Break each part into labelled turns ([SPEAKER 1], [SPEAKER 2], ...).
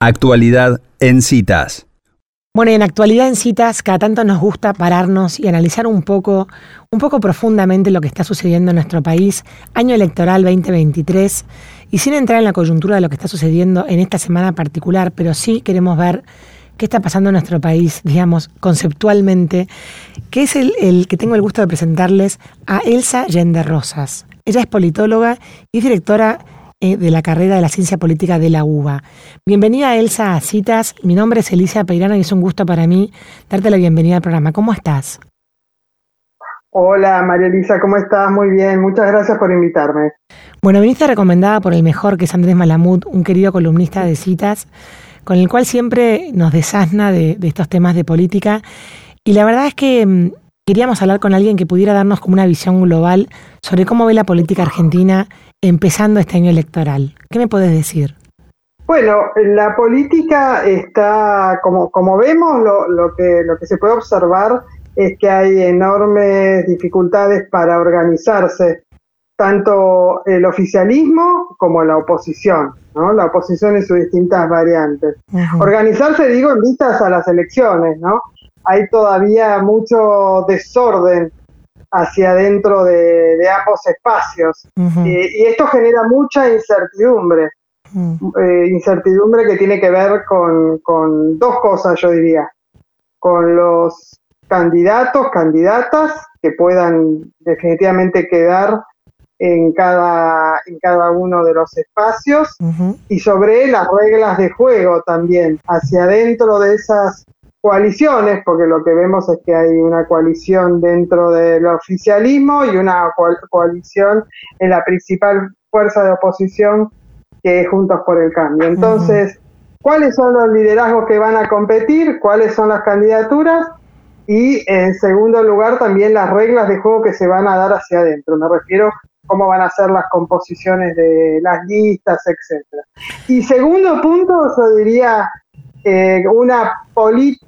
[SPEAKER 1] Actualidad en citas.
[SPEAKER 2] Bueno, en actualidad en citas, cada tanto nos gusta pararnos y analizar un poco, un poco profundamente lo que está sucediendo en nuestro país, año electoral 2023, y sin entrar en la coyuntura de lo que está sucediendo en esta semana particular, pero sí queremos ver qué está pasando en nuestro país, digamos, conceptualmente, que es el, el que tengo el gusto de presentarles a Elsa Yende Rosas. Ella es politóloga y directora eh, de la carrera de la ciencia política de la UBA. Bienvenida Elsa a Citas, mi nombre es Elisa Peirano y es un gusto para mí darte la bienvenida al programa. ¿Cómo estás?
[SPEAKER 3] Hola María Elisa, ¿cómo estás? Muy bien, muchas gracias por invitarme.
[SPEAKER 2] Bueno, viniste recomendada por el mejor, que es Andrés Malamud, un querido columnista de citas, con el cual siempre nos desasna de, de estos temas de política. Y la verdad es que mm, queríamos hablar con alguien que pudiera darnos como una visión global sobre cómo ve la política argentina empezando este año electoral. ¿Qué me puedes decir?
[SPEAKER 3] Bueno, la política está, como, como vemos, lo, lo, que, lo que se puede observar es que hay enormes dificultades para organizarse, tanto el oficialismo como la oposición, ¿no? La oposición en sus distintas variantes. Organizarse, digo, en vistas a las elecciones, ¿no? Hay todavía mucho desorden hacia adentro de, de ambos espacios. Uh -huh. eh, y esto genera mucha incertidumbre. Uh -huh. eh, incertidumbre que tiene que ver con, con, dos cosas, yo diría. Con los candidatos, candidatas que puedan definitivamente quedar en cada, en cada uno de los espacios uh -huh. y sobre las reglas de juego también, hacia adentro de esas coaliciones, porque lo que vemos es que hay una coalición dentro del oficialismo y una coalición en la principal fuerza de oposición que es Juntos por el Cambio. Entonces. ¿cuáles son los liderazgos que van a competir? ¿Cuáles son las candidaturas? Y en segundo lugar, también las reglas de juego que se van a dar hacia adentro. Me refiero cómo van a ser las composiciones de las listas, etcétera. Y segundo punto, yo diría eh, una,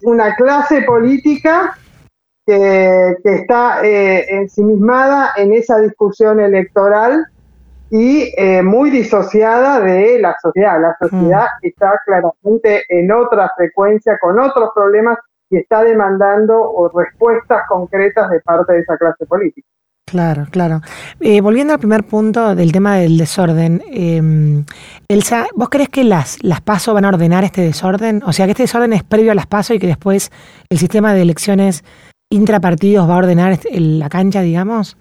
[SPEAKER 3] una clase política que, que está eh, ensimismada en esa discusión electoral y eh, muy disociada de la sociedad. La sociedad mm. está claramente en otra frecuencia, con otros problemas y está demandando respuestas concretas de parte de esa clase política.
[SPEAKER 2] Claro, claro. Eh, volviendo al primer punto del tema del desorden, eh, Elsa, ¿vos crees que las, las PASO van a ordenar este desorden? O sea, que este desorden es previo a las PASO y que después el sistema de elecciones intrapartidos va a ordenar este, la cancha, digamos?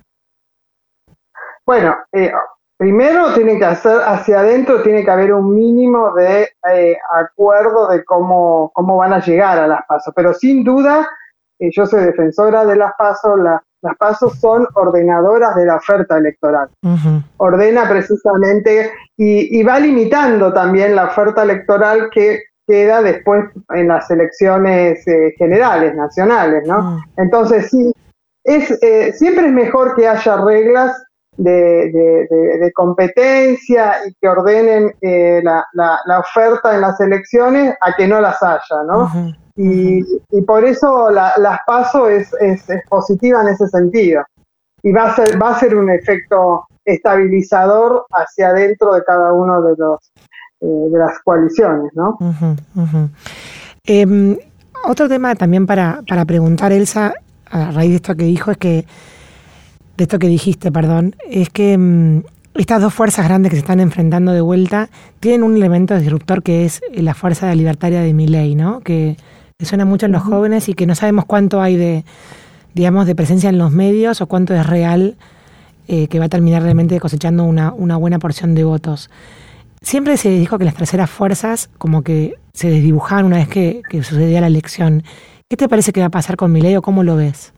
[SPEAKER 3] Bueno, eh, primero tiene que hacer, hacia adentro tiene que haber un mínimo de eh, acuerdo de cómo, cómo van a llegar a las PASO, pero sin duda, eh, yo soy defensora de las PASO, la, las pasos son ordenadoras de la oferta electoral. Uh -huh. Ordena precisamente y, y, va limitando también la oferta electoral que queda después en las elecciones eh, generales, nacionales, ¿no? Uh -huh. Entonces, sí, es, eh, siempre es mejor que haya reglas de, de, de, de competencia y que ordenen eh, la, la, la, oferta en las elecciones a que no las haya, ¿no? Uh -huh. Y, y, por eso la, las paso es, es, es, positiva en ese sentido. Y va a ser, va a ser un efecto estabilizador hacia adentro de cada uno de los eh, de las coaliciones, ¿no?
[SPEAKER 2] Uh -huh, uh -huh. Eh, otro tema también para, para preguntar, Elsa, a raíz de esto que dijo, es que, de esto que dijiste, perdón, es que um, estas dos fuerzas grandes que se están enfrentando de vuelta tienen un elemento disruptor que es la fuerza libertaria de Milley, ¿no? Que que suena mucho en los uh -huh. jóvenes y que no sabemos cuánto hay de, digamos, de presencia en los medios o cuánto es real eh, que va a terminar realmente cosechando una, una buena porción de votos. Siempre se dijo que las terceras fuerzas como que se desdibujaban una vez que, que sucedía la elección. ¿Qué te parece que va a pasar con Milei o cómo lo ves?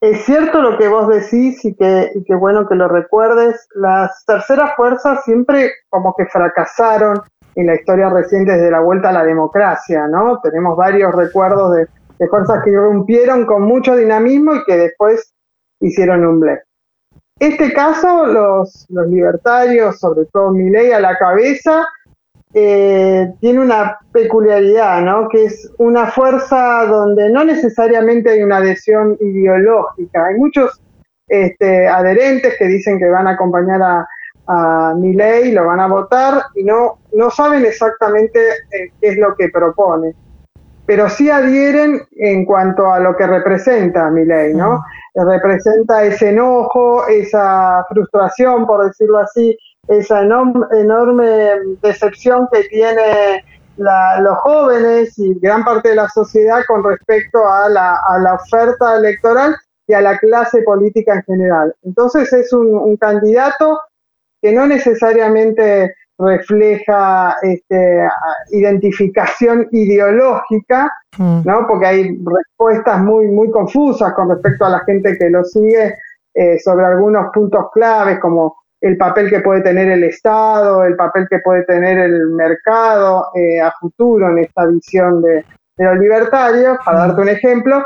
[SPEAKER 3] Es cierto lo que vos decís y que, bueno que lo recuerdes. Las terceras fuerzas siempre como que fracasaron en la historia reciente desde la vuelta a la democracia, ¿no? Tenemos varios recuerdos de, de fuerzas que irrumpieron con mucho dinamismo y que después hicieron un blef. Este caso, los, los libertarios, sobre todo Milei a la cabeza, eh, tiene una peculiaridad, ¿no? Que es una fuerza donde no necesariamente hay una adhesión ideológica. Hay muchos este, adherentes que dicen que van a acompañar a, a ley, lo van a votar y no, no saben exactamente eh, qué es lo que propone. Pero sí adhieren en cuanto a lo que representa ley, ¿no? Representa ese enojo, esa frustración, por decirlo así, esa enorme decepción que tiene los jóvenes y gran parte de la sociedad con respecto a la, a la, oferta electoral y a la clase política en general. Entonces es un candidato que no necesariamente refleja este, identificación ideológica, mm. ¿no? Porque hay respuestas muy, muy confusas con respecto a la gente que lo sigue eh, sobre algunos puntos claves como el papel que puede tener el Estado, el papel que puede tener el mercado eh, a futuro en esta visión de, de los libertarios, para darte un ejemplo,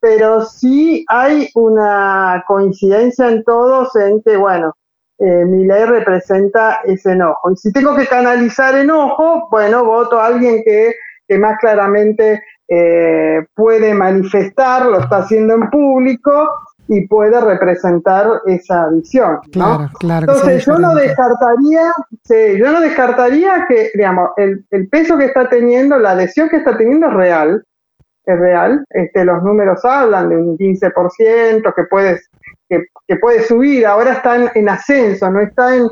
[SPEAKER 3] pero sí hay una coincidencia en todos en que, bueno, eh, mi ley representa ese enojo. Y si tengo que canalizar enojo, bueno, voto a alguien que, más claramente eh, puede manifestar, lo está haciendo en público y puede representar esa visión.
[SPEAKER 2] Claro, claro.
[SPEAKER 3] Entonces yo no descartaría, sí, yo no descartaría que, digamos, el, el, peso que está teniendo, la adhesión que está teniendo es real, es real. Este, los números hablan de un 15%, que puedes que, puede subir, ahora está en, ascenso, no está en,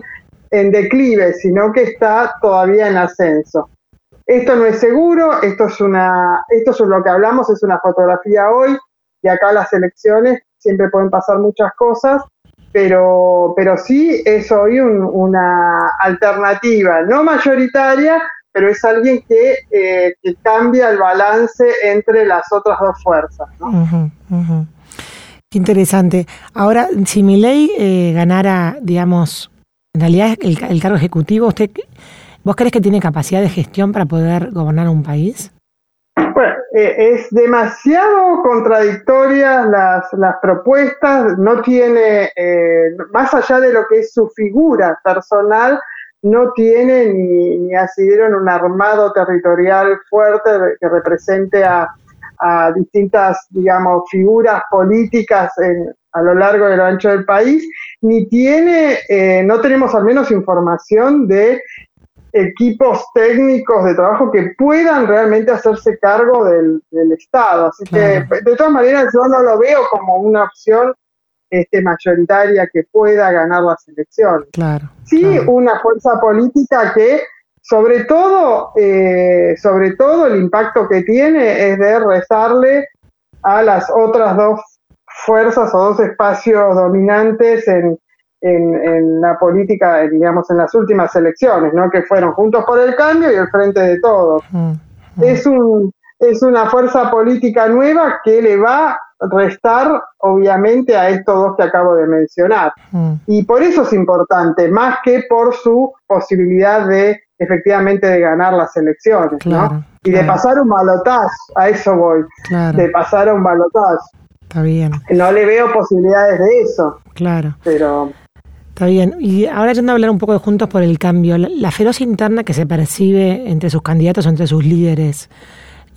[SPEAKER 3] en, declive, sino que está todavía en ascenso. Esto no es seguro, esto es una, esto es lo que hablamos, es una fotografía hoy, y acá las elecciones siempre pueden pasar muchas cosas, pero, pero sí es hoy una alternativa, no mayoritaria, pero es alguien que, eh, que, cambia el balance entre las otras dos fuerzas. ¿no?
[SPEAKER 2] Qué interesante. Ahora, si mi ley eh, ganara, digamos, en realidad el, cargo ejecutivo, ¿usted, ¿vos crees que tiene capacidad de gestión para poder gobernar un país?
[SPEAKER 3] Bueno, eh, es demasiado contradictorias las, las propuestas, no tiene, eh, más allá de lo que es su figura personal, no tiene ni, ni en un armado territorial fuerte que represente a, a distintas, digamos, figuras políticas a lo largo y lo ancho del país, ni tiene, eh, no tenemos al menos información de equipos técnicos de trabajo que puedan realmente hacerse cargo del, Estado. Así que, de todas maneras, yo no lo veo como una opción este, mayoritaria que pueda ganar las elecciones.
[SPEAKER 2] Claro.
[SPEAKER 3] Sí, una fuerza política que sobre todo, eh, sobre todo el impacto que tiene es de rezarle a las otras dos fuerzas o dos espacios dominantes en, en, la política, digamos, en las últimas elecciones, ¿no? que fueron Juntos por el Cambio y el Frente de Todos. Mm, mm. Es, un, es una fuerza política nueva que le va a restar, obviamente, a estos dos que acabo de mencionar. Mm. Y por eso es importante, más que por su posibilidad de efectivamente de ganar las elecciones, ¿no? Y de pasar un balotaje, a eso voy, de pasar un balotaje.
[SPEAKER 2] Está bien.
[SPEAKER 3] No le veo posibilidades de eso.
[SPEAKER 2] Claro.
[SPEAKER 3] Pero...
[SPEAKER 2] Está bien. Y ahora yendo a hablar un poco de Juntos por el Cambio, la, feroz interna que se percibe entre sus candidatos o entre sus líderes,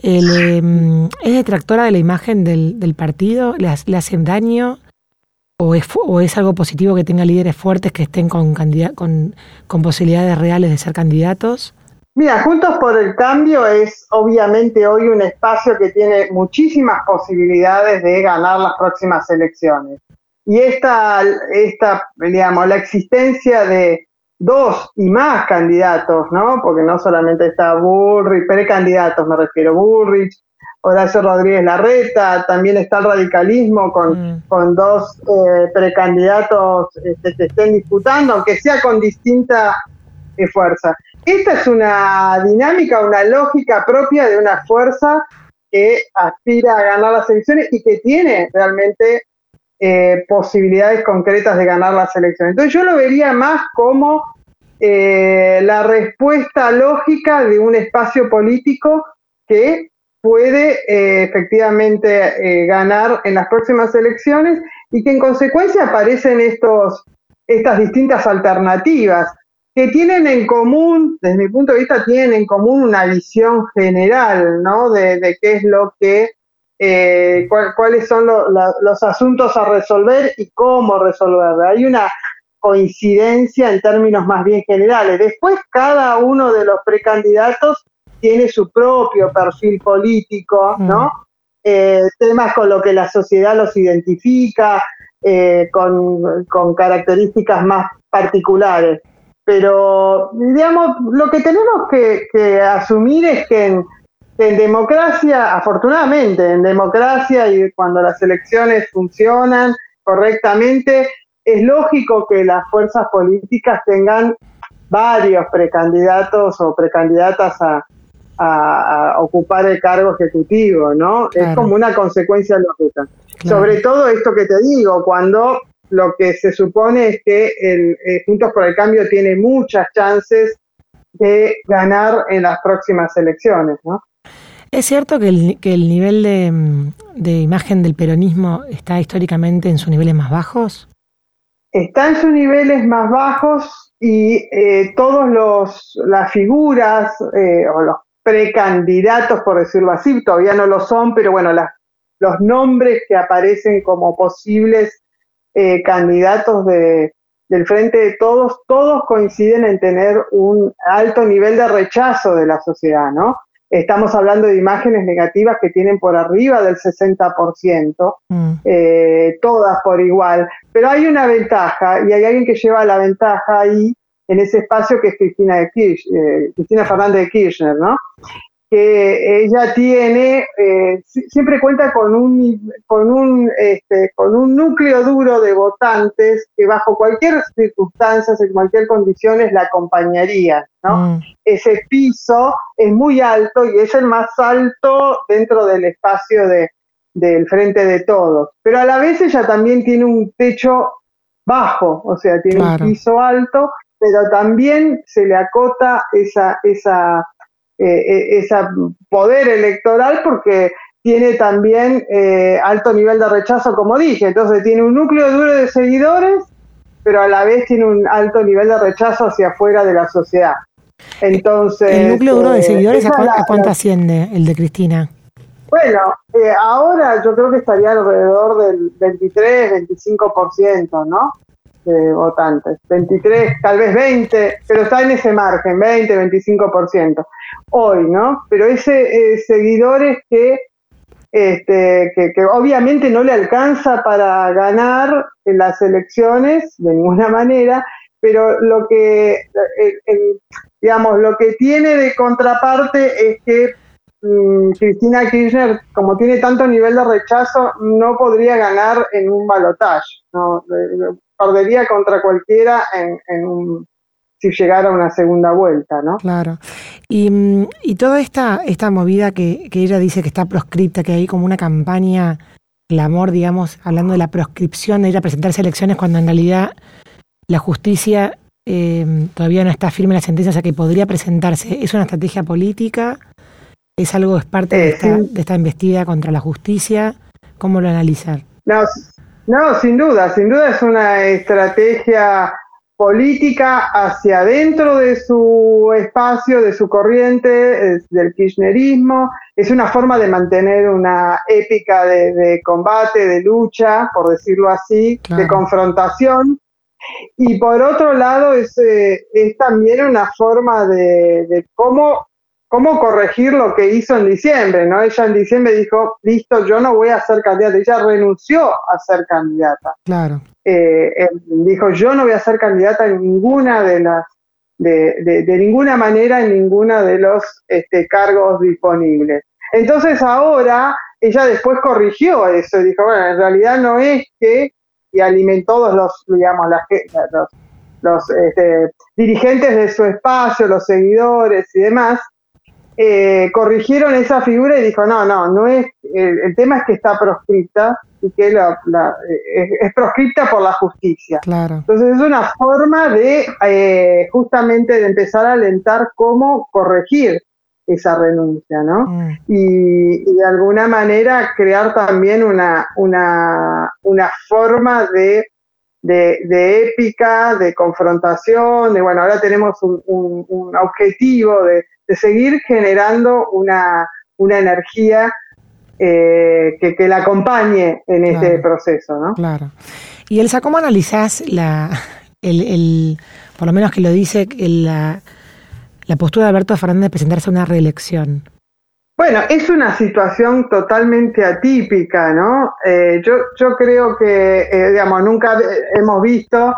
[SPEAKER 2] em, ¿es detractora de la imagen del, partido? ¿Le, ¿Le hacen daño? o es, o es algo positivo que tenga líderes fuertes que estén con, con, con posibilidades reales de ser candidatos?
[SPEAKER 3] Mira, Juntos por el Cambio es obviamente hoy un espacio que tiene muchísimas posibilidades de ganar las próximas elecciones. Y esta, esta digamos, la existencia de dos y más candidatos, ¿no? Porque no solamente está Bullrich, precandidatos me refiero, Bullrich, Horacio Rodríguez Larreta, también está el radicalismo con, mm. con dos eh, precandidatos este, que estén disputando, aunque sea con distinta eh, fuerza. Esta es una dinámica, una lógica propia de una fuerza que aspira a ganar las elecciones y que tiene realmente eh, posibilidades concretas de ganar las elecciones. Entonces yo lo vería más como la respuesta lógica de un espacio político que puede eh, efectivamente eh, ganar en las próximas elecciones y que en consecuencia aparecen estos, estas distintas alternativas que tienen en común, desde mi punto de vista, tienen en común una visión general, ¿no? De, qué es lo que, eh, cuáles son los asuntos a resolver y cómo resolver. Hay una coincidencia en términos más bien generales. Después cada uno de los precandidatos tiene su propio perfil político, ¿no? Mm. Eh, temas con lo que la sociedad los identifica, eh, con, características más particulares. Pero, digamos, lo que tenemos que, asumir es que en, democracia, afortunadamente, en democracia y cuando las elecciones funcionan correctamente, es lógico que las fuerzas políticas tengan varios precandidatos o precandidatas a, a, ocupar el cargo ejecutivo, ¿no? Es como una consecuencia lógica. Sobre todo esto que te digo, cuando lo que se supone es que el, eh, Juntos por el Cambio tiene muchas chances de ganar en las próximas elecciones, ¿no?
[SPEAKER 2] ¿Es cierto que el, nivel de, imagen del peronismo está históricamente en sus niveles más bajos?
[SPEAKER 3] Está en sus niveles más bajos y eh, todos los las figuras eh, o los precandidatos, por decirlo así, todavía no lo son, pero bueno, los nombres que aparecen como posibles eh, candidatos de, del Frente de Todos, todos coinciden en tener un alto nivel de rechazo de la sociedad, ¿no? Estamos hablando de imágenes negativas que tienen por arriba del 60%, mm. eh, todas por igual. Pero hay una ventaja y hay alguien que lleva la ventaja ahí, en ese espacio que es Cristina, de eh, Cristina Fernández de Kirchner, ¿no? Que ella tiene, eh, siempre cuenta con un, con, un, este, con un núcleo duro de votantes que bajo cualquier circunstancia, en cualquier condiciones, la acompañaría. ¿no? Mm. Ese piso es muy alto y es el más alto dentro del espacio de, del frente de todos. Pero a la vez ella también tiene un techo bajo, o sea, tiene un piso alto, pero también se le acota esa, esa eh, ese poder electoral porque tiene también eh, alto nivel de rechazo, como dije. Entonces tiene un núcleo duro de seguidores, pero a la vez tiene un alto nivel de rechazo hacia afuera de la sociedad. Entonces,
[SPEAKER 2] ¿El núcleo duro de eh, seguidores a, cuánto asciende el de Cristina?
[SPEAKER 3] Bueno, ahora yo creo que estaría alrededor del 23, 25%, ¿no? De votantes. 23, tal vez 20, pero está en ese margen, 20, 25% hoy, ¿no? Pero ese eh, seguidores que, este, que, obviamente no le alcanza para ganar en las elecciones de ninguna manera, pero lo que, digamos, lo que tiene de contraparte es que Cristina Kirchner, como tiene tanto nivel de rechazo, no podría ganar en un balotaje, ¿no? perdería contra cualquiera en, un si llegara una segunda vuelta, ¿no?
[SPEAKER 2] Claro. Y, mm, y toda esta, esta movida que, ella dice que está proscripta, que hay como una campaña, el amor, digamos, hablando de la proscripción de ir a presentarse elecciones cuando en realidad la justicia eh, todavía no está firme en la sentencia, o sea que podría presentarse. ¿Es una estrategia política? ¿Es algo, es parte de, eh, esta, de esta investida contra la justicia? ¿Cómo lo analizar?
[SPEAKER 3] No, no, sin duda, sin duda es una estrategia política hacia adentro de su espacio, de su corriente, del kirchnerismo. Es una forma de mantener una épica de, combate, de lucha, por decirlo así, de confrontación. Y por otro lado, es, eh, es también una forma de, de cómo cómo corregir lo que hizo en diciembre, ¿no? Ella en diciembre dijo, listo, yo no voy a ser candidata. Ella renunció a ser candidata.
[SPEAKER 2] Claro.
[SPEAKER 3] Eh, dijo, yo no voy a ser candidata en ninguna de las, de, de, ninguna manera en ninguna de los este, cargos disponibles. Entonces ahora ella después corrigió eso y dijo, bueno, en realidad no es que, y alimentó todos los, digamos, las, los, los este, dirigentes de su espacio, los seguidores y demás, eh, corrigieron esa figura y dijo, no, no, no es, el, tema es que está proscripta y que la, es, proscripta por la justicia.
[SPEAKER 2] Claro.
[SPEAKER 3] Entonces es una forma de eh, justamente de empezar a alentar cómo corregir esa renuncia, ¿no? Mm. Y, de alguna manera crear también una, una, una forma de, de, épica, de confrontación, de bueno, ahora tenemos un objetivo de de seguir generando una, una energía eh, que, que, la acompañe en este proceso, ¿no?
[SPEAKER 2] Claro. Y Elsa, ¿cómo analizás la, el, por lo menos que lo dice la, la postura de Alberto Fernández de presentarse a una reelección?
[SPEAKER 3] Bueno, es una situación totalmente atípica, ¿no? Eh, yo, yo creo que, eh, digamos, nunca hemos visto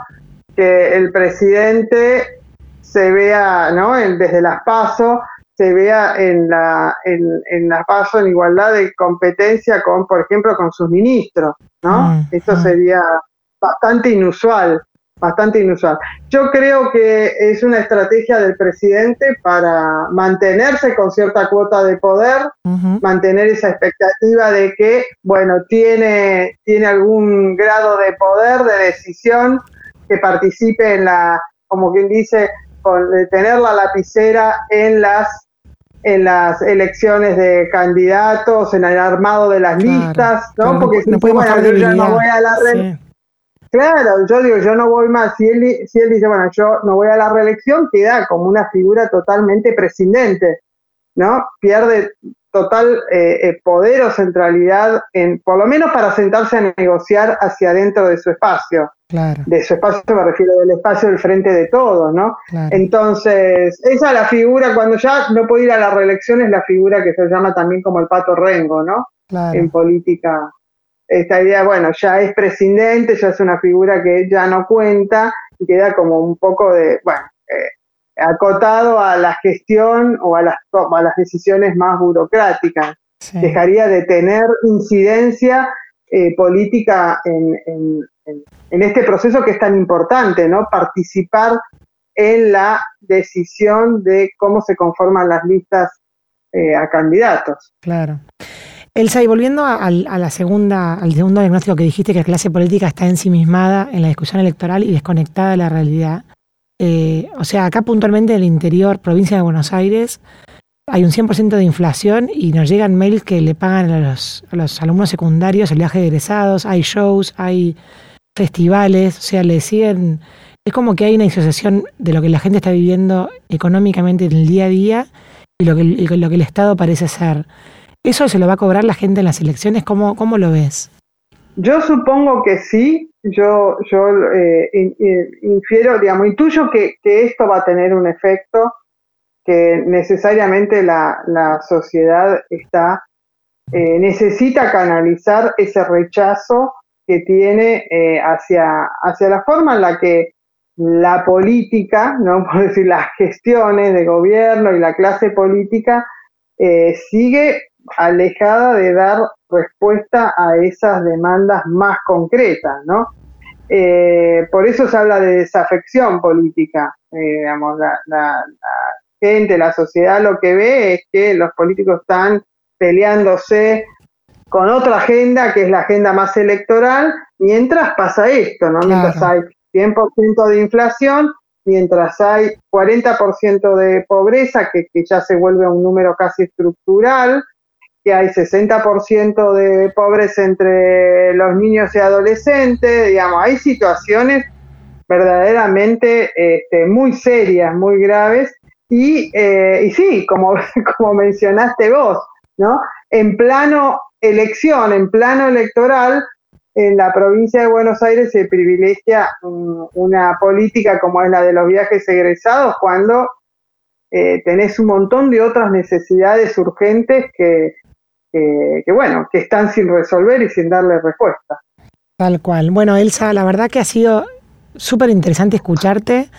[SPEAKER 3] que el presidente se vea, ¿no? desde las pasos, se vea en la en, en las pasos en igualdad de competencia con, por ejemplo, con sus ministros, ¿no? Mm, Esto mm. sería bastante inusual bastante inusual. Yo creo que es una estrategia del presidente para mantenerse con cierta cuota de poder, mantener esa expectativa de que, bueno, tiene, tiene algún grado de poder, de decisión, que participe en la, como quien dice, con, de tener la lapicera en las en las elecciones de candidatos, en el armado de las listas, ¿no? Porque si no, bueno, yo ya no voy a la red, Claro, yo digo, yo no voy más. Si él, si él dice, bueno, yo no voy a la reelección, queda como una figura totalmente prescindente, ¿no? Pierde total eh, eh, poder o centralidad, en, por lo menos para sentarse a negociar hacia adentro de su espacio. Claro. De su espacio me refiero del espacio del frente de todos, ¿no? Entonces, esa es la figura, cuando ya no puede ir a la reelección, es la figura que se llama también como el pato rengo, ¿no? En política esta idea, bueno, ya es presidente, ya es una figura que ya no cuenta y queda como un poco de, bueno, eh, acotado a la gestión o a las, a las decisiones más burocráticas. Dejaría de tener incidencia eh, política en, en, en, este proceso que es tan importante, ¿no? Participar en la decisión de cómo se conforman las listas eh, a candidatos.
[SPEAKER 2] Claro. Elsa, y volviendo a, la segunda, al segundo diagnóstico que dijiste, que la clase política está ensimismada en la discusión electoral y desconectada de la realidad. Eh, o sea, acá puntualmente en el interior, provincia de Buenos Aires, hay un 100% de inflación y nos llegan mails que le pagan a los, alumnos secundarios el viaje de egresados, hay shows, hay festivales, o sea, le siguen... Es como que hay una disociación de lo que la gente está viviendo económicamente en el día a día y lo que, y lo que el Estado parece ser. ¿Eso se lo va a cobrar la gente en las elecciones? ¿Cómo, cómo lo ves?
[SPEAKER 3] Yo supongo que sí, yo, yo eh, infiero, digamos, intuyo que, que, esto va a tener un efecto, que necesariamente la, la sociedad está, eh, necesita canalizar ese rechazo que tiene eh, hacia, hacia la forma en la que la política, no por decir las gestiones de gobierno y la clase política, sigue alejada de dar respuesta a esas demandas más concretas, ¿no? Eh, por eso se habla de desafección política. Eh, digamos, la, gente, la sociedad lo que ve es que los políticos están peleándose con otra agenda, que es la agenda más electoral, mientras pasa esto, ¿no? Mientras hay 100% de inflación, mientras hay 40% de pobreza, que, que ya se vuelve un número casi estructural, que hay 60% de pobres entre los niños y adolescentes, digamos, hay situaciones verdaderamente este, muy serias, muy graves, y, eh, y sí, como, como mencionaste vos, ¿no? En plano elección, en plano electoral, en la provincia de Buenos Aires se privilegia una política como es la de los viajes egresados cuando eh, tenés un montón de otras necesidades urgentes que, que, bueno, que están sin resolver y sin darle respuesta.
[SPEAKER 2] Tal cual. Bueno, Elsa, la verdad que ha sido súper interesante escucharte.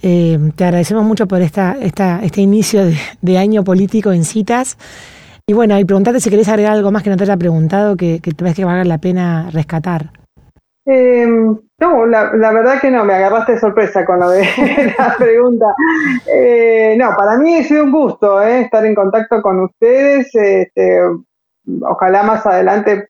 [SPEAKER 2] Eh, te agradecemos mucho por esta, esta, este inicio de, año político en citas. Y bueno, y preguntarte si querés agregar algo más que no te haya preguntado que, que te ves que valga la pena rescatar.
[SPEAKER 3] Eh, no, la, verdad que no, me agarraste de sorpresa con lo de la pregunta. Eh, no, para mí ha sido un gusto eh, estar en contacto con ustedes. Este, ojalá más adelante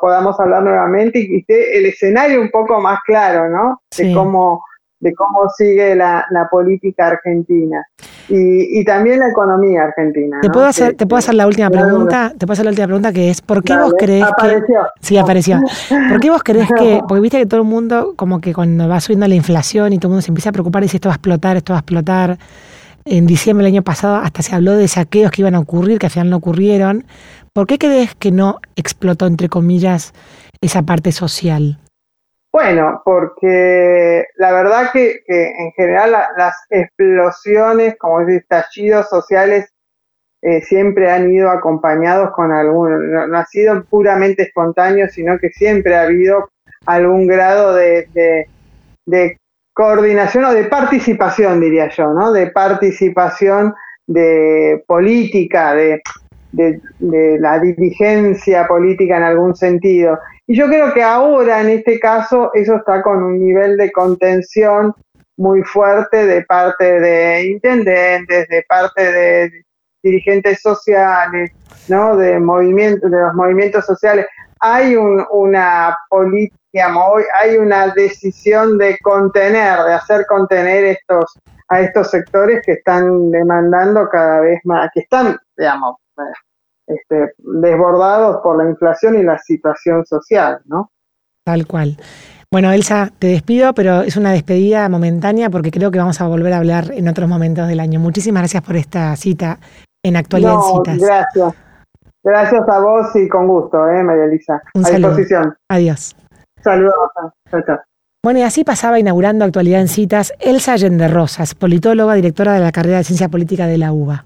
[SPEAKER 3] podamos hablar nuevamente y esté el escenario un poco más claro, ¿no? De cómo de cómo sigue la, política argentina y, también la economía argentina.
[SPEAKER 2] ¿Te puedo hacer, te puedo hacer la última pregunta? Te puedo hacer la última pregunta que es ¿por qué vos crees
[SPEAKER 3] apareció.
[SPEAKER 2] que sí apareció? ¿Por qué vos crees que porque viste que todo el mundo como que cuando va subiendo la inflación y todo el mundo se empieza a preocupar y dice esto va a explotar, esto va a explotar? En diciembre del año pasado hasta se habló de saqueos que iban a ocurrir, que al final no ocurrieron. ¿Por qué crees que no explotó, entre comillas, esa parte social?
[SPEAKER 3] Bueno, porque la verdad que, en general las explosiones, como es estallidos sociales, eh, siempre han ido acompañados con algún, no, ha sido puramente espontáneo, sino que siempre ha habido algún grado de, de, coordinación o de participación, diría yo, ¿no? De participación de política, de, de, la dirigencia política en algún sentido. Y yo creo que ahora, en este caso, eso está con un nivel de contención muy fuerte de parte de intendentes, de parte de dirigentes sociales, ¿no? De movimientos, de los movimientos sociales. Hay una política, hay una decisión de contener, de hacer contener estos a estos sectores que están demandando cada vez más, que están, digamos, este, desbordados por la inflación y la situación social, ¿no?
[SPEAKER 2] Tal cual. Bueno, Elsa, te despido, pero es una despedida momentánea porque creo que vamos a volver a hablar en otros momentos del año. Muchísimas gracias por esta cita en Actualidad en Citas.
[SPEAKER 3] Gracias. Gracias a vos y con gusto, ¿eh, María Elisa. a disposición.
[SPEAKER 2] Adiós.
[SPEAKER 3] Saludos.
[SPEAKER 2] Bueno, y así pasaba inaugurando Actualidad en Citas Elsa Allende Rosas, politóloga, directora de la carrera de Ciencia Política de la UBA.